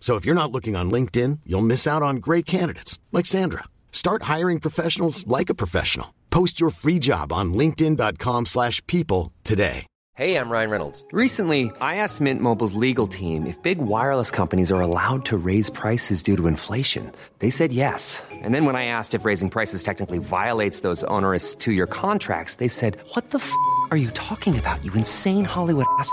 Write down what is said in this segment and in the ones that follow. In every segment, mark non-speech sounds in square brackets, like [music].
So if you're not looking on LinkedIn, you'll miss out on great candidates like Sandra. Start hiring professionals like a professional. Post your free job on linkedin.com/people today. Hey, I'm Ryan Reynolds. Recently, I asked Mint Mobile's legal team if big wireless companies are allowed to raise prices due to inflation. They said yes. And then when I asked if raising prices technically violates those onerous two-year contracts, they said, "What the f*** are you talking about? You insane Hollywood ass."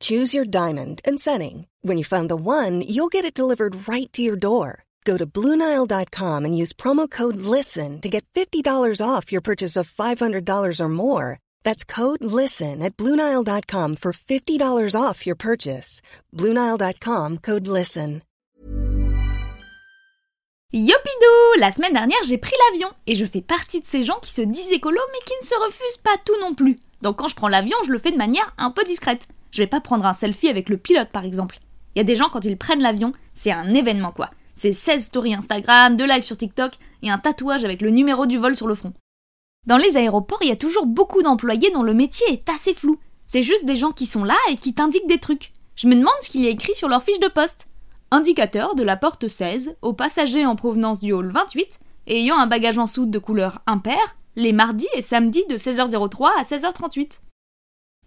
Choose your diamond and setting. When you find the one, you'll get it delivered right to your door. Go to Bluenile.com and use promo code LISTEN to get $50 off your purchase of $500 or more. That's code LISTEN at Bluenile.com for $50 off your purchase. Bluenile.com code LISTEN. Yopidou La semaine dernière, j'ai pris l'avion et je fais partie de ces gens qui se disent écolo mais qui ne se refusent pas tout non plus. Donc quand je prends l'avion, je le fais de manière un peu discrète. Je vais pas prendre un selfie avec le pilote par exemple. Il y a des gens quand ils prennent l'avion, c'est un événement quoi. C'est 16 stories Instagram, 2 lives sur TikTok et un tatouage avec le numéro du vol sur le front. Dans les aéroports, il y a toujours beaucoup d'employés dont le métier est assez flou. C'est juste des gens qui sont là et qui t'indiquent des trucs. Je me demande ce qu'il y a écrit sur leur fiche de poste. Indicateur de la porte 16 aux passagers en provenance du hall 28 et ayant un bagage en soute de couleur impair les mardis et samedis de 16h03 à 16h38.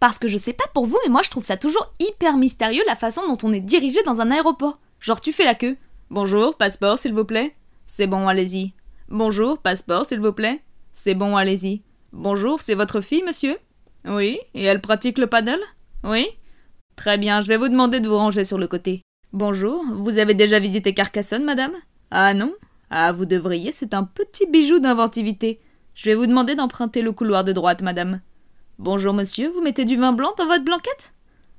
Parce que je sais pas pour vous, mais moi je trouve ça toujours hyper mystérieux la façon dont on est dirigé dans un aéroport. Genre tu fais la queue. Bonjour, passeport s'il vous plaît. C'est bon, allez-y. Bonjour, passeport s'il vous plaît. C'est bon, allez-y. Bonjour, c'est votre fille, monsieur? Oui, et elle pratique le paddle? Oui? Très bien, je vais vous demander de vous ranger sur le côté. Bonjour, vous avez déjà visité Carcassonne, madame? Ah non? Ah, vous devriez, c'est un petit bijou d'inventivité. Je vais vous demander d'emprunter le couloir de droite, madame. Bonjour, monsieur, vous mettez du vin blanc dans votre blanquette?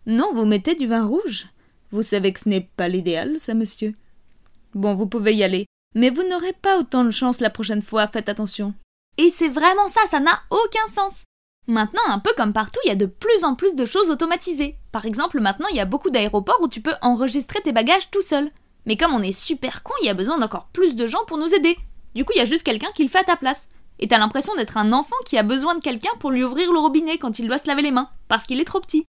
Non, vous mettez du vin rouge. Vous savez que ce n'est pas l'idéal, ça, monsieur. Bon, vous pouvez y aller. Mais vous n'aurez pas autant de chance la prochaine fois, faites attention. Et c'est vraiment ça, ça n'a aucun sens. Maintenant, un peu comme partout, il y a de plus en plus de choses automatisées. Par exemple, maintenant, il y a beaucoup d'aéroports où tu peux enregistrer tes bagages tout seul. Mais comme on est super con, il y a besoin d'encore plus de gens pour nous aider. Du coup, il y a juste quelqu'un qui le fait à ta place. Et t'as l'impression d'être un enfant qui a besoin de quelqu'un pour lui ouvrir le robinet quand il doit se laver les mains, parce qu'il est trop petit.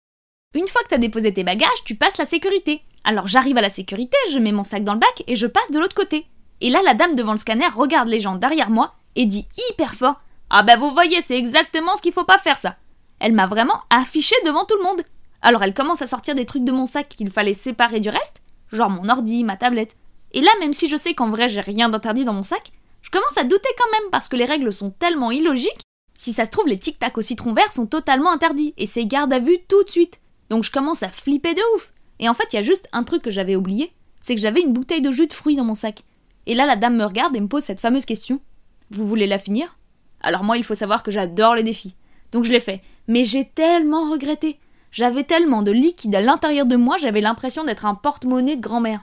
Une fois que t'as déposé tes bagages, tu passes la sécurité. Alors j'arrive à la sécurité, je mets mon sac dans le bac et je passe de l'autre côté. Et là, la dame devant le scanner regarde les gens derrière moi et dit hyper fort Ah bah vous voyez, c'est exactement ce qu'il faut pas faire ça. Elle m'a vraiment affiché devant tout le monde. Alors elle commence à sortir des trucs de mon sac qu'il fallait séparer du reste, genre mon ordi, ma tablette. Et là, même si je sais qu'en vrai j'ai rien d'interdit dans mon sac, commence à douter quand même parce que les règles sont tellement illogiques. Si ça se trouve, les tic-tac au citron vert sont totalement interdits et c'est garde à vue tout de suite. Donc je commence à flipper de ouf. Et en fait, il y a juste un truc que j'avais oublié, c'est que j'avais une bouteille de jus de fruits dans mon sac. Et là, la dame me regarde et me pose cette fameuse question. Vous voulez la finir? Alors moi, il faut savoir que j'adore les défis. Donc je l'ai fait. Mais j'ai tellement regretté. J'avais tellement de liquide à l'intérieur de moi, j'avais l'impression d'être un porte-monnaie de grand-mère.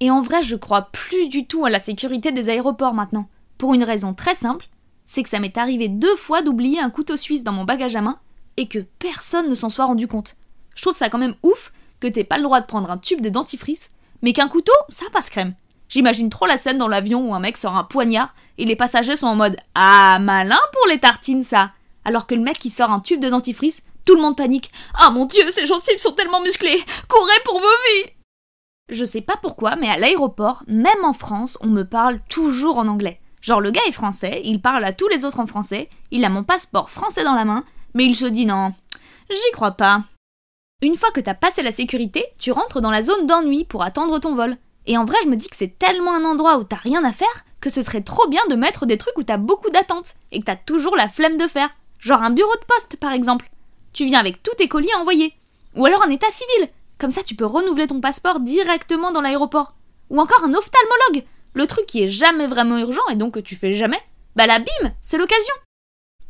Et en vrai, je crois plus du tout à la sécurité des aéroports maintenant. Pour une raison très simple, c'est que ça m'est arrivé deux fois d'oublier un couteau suisse dans mon bagage à main et que personne ne s'en soit rendu compte. Je trouve ça quand même ouf que t'aies pas le droit de prendre un tube de dentifrice, mais qu'un couteau, ça passe crème. J'imagine trop la scène dans l'avion où un mec sort un poignard et les passagers sont en mode Ah, malin pour les tartines ça Alors que le mec qui sort un tube de dentifrice, tout le monde panique. Ah mon dieu, ces gencives sont tellement musclées Courez pour vos vies Je sais pas pourquoi, mais à l'aéroport, même en France, on me parle toujours en anglais. Genre le gars est français, il parle à tous les autres en français, il a mon passeport français dans la main, mais il se dit non, j'y crois pas. Une fois que t'as passé la sécurité, tu rentres dans la zone d'ennui pour attendre ton vol. Et en vrai, je me dis que c'est tellement un endroit où t'as rien à faire que ce serait trop bien de mettre des trucs où t'as beaucoup d'attentes et que t'as toujours la flemme de faire. genre un bureau de poste par exemple. Tu viens avec tous tes colis à envoyer. Ou alors un état civil, comme ça tu peux renouveler ton passeport directement dans l'aéroport. Ou encore un ophtalmologue, le truc qui est jamais vraiment urgent et donc que tu fais jamais. Bah la bim, c'est l'occasion.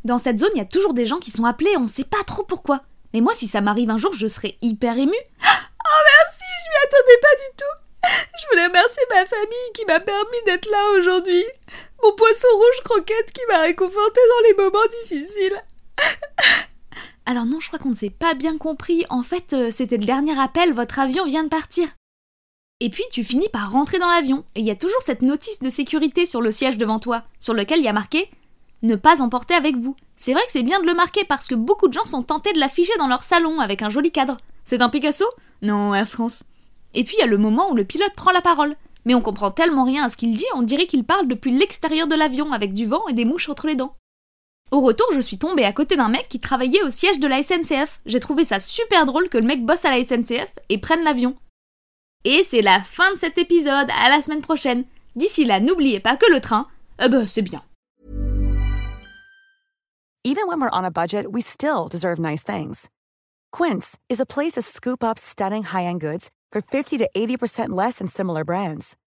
Dans cette zone, il y a toujours des gens qui sont appelés, on sait pas trop pourquoi. Mais moi, si ça m'arrive un jour, je serais hyper émue. [gasps] Oh merci, je m'y attendais pas du tout. Je voulais remercier ma famille qui m'a permis d'être là aujourd'hui. Mon poisson rouge croquette qui m'a réconforté dans les moments difficiles. Alors non, je crois qu'on ne s'est pas bien compris. En fait, euh, c'était le dernier appel, votre avion vient de partir. Et puis tu finis par rentrer dans l'avion, et il y a toujours cette notice de sécurité sur le siège devant toi, sur lequel il y a marqué ne pas emporter avec vous. C'est vrai que c'est bien de le marquer parce que beaucoup de gens sont tentés de l'afficher dans leur salon avec un joli cadre. C'est un Picasso? Non, Air France. Et puis il y a le moment où le pilote prend la parole. Mais on comprend tellement rien à ce qu'il dit, on dirait qu'il parle depuis l'extérieur de l'avion avec du vent et des mouches entre les dents. Au retour, je suis tombée à côté d'un mec qui travaillait au siège de la SNCF. J'ai trouvé ça super drôle que le mec bosse à la SNCF et prenne l'avion. Et c'est la fin de cet épisode, à la semaine prochaine. D'ici là, n'oubliez pas que le train, eh ben, c'est bien. Even when we're on a budget, we still deserve nice things. Quince is a place to scoop up stunning high-end goods for 50 to 80% less than similar brands.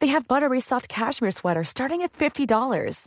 They have buttery soft cashmere sweaters starting at $50,